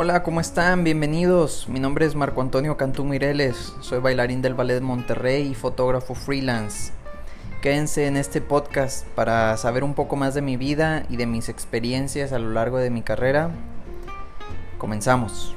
Hola, ¿cómo están? Bienvenidos. Mi nombre es Marco Antonio Cantú Mireles. Soy bailarín del Ballet Monterrey y fotógrafo freelance. Quédense en este podcast para saber un poco más de mi vida y de mis experiencias a lo largo de mi carrera. Comenzamos.